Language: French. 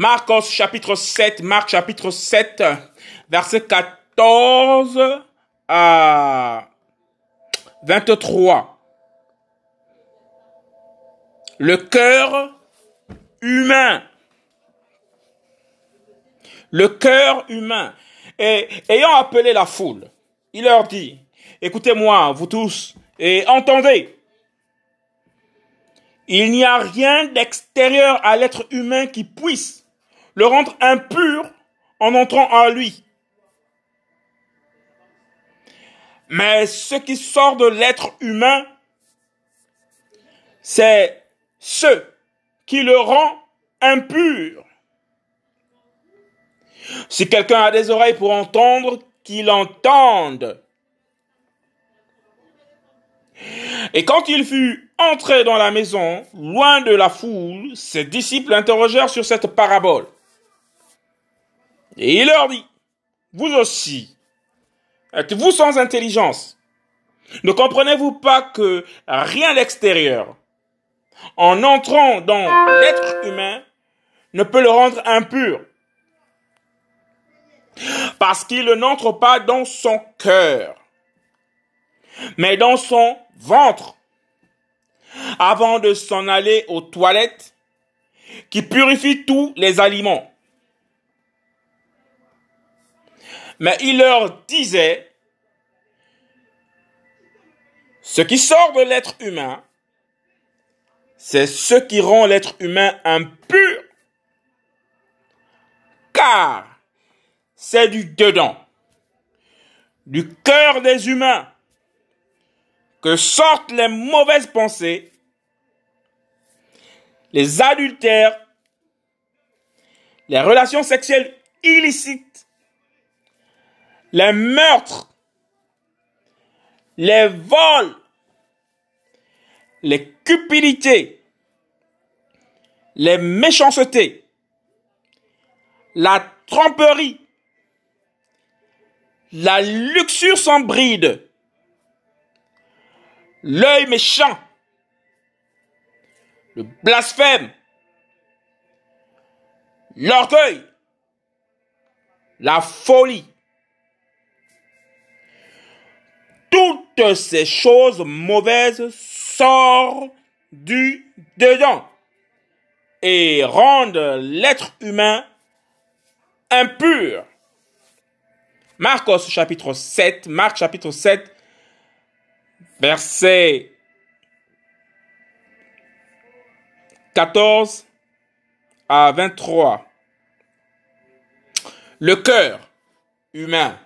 Marcos chapitre 7, Marc chapitre 7, verset 14 à 23. Le cœur humain. Le cœur humain. Et ayant appelé la foule, il leur dit, écoutez-moi, vous tous, et entendez. Il n'y a rien d'extérieur à l'être humain qui puisse le rendre impur en entrant en lui. Mais ce qui sort de l'être humain, c'est ce qui le rend impur. Si quelqu'un a des oreilles pour entendre, qu'il entende. Et quand il fut entré dans la maison, loin de la foule, ses disciples l'interrogèrent sur cette parabole. Et il leur dit, vous aussi, êtes-vous sans intelligence? Ne comprenez-vous pas que rien l'extérieur, en entrant dans l'être humain, ne peut le rendre impur? Parce qu'il n'entre pas dans son cœur, mais dans son ventre, avant de s'en aller aux toilettes, qui purifient tous les aliments. Mais il leur disait, ce qui sort de l'être humain, c'est ce qui rend l'être humain impur. Car c'est du dedans, du cœur des humains, que sortent les mauvaises pensées, les adultères, les relations sexuelles illicites, les meurtres, les vols, les cupidités, les méchancetés, la tromperie, la luxure sans bride, l'œil méchant, le blasphème, l'orgueil, la folie. Toutes ces choses mauvaises sortent du dedans et rendent l'être humain impur. Marcos chapitre 7, Marc chapitre 7, verset 14 à 23. Le cœur humain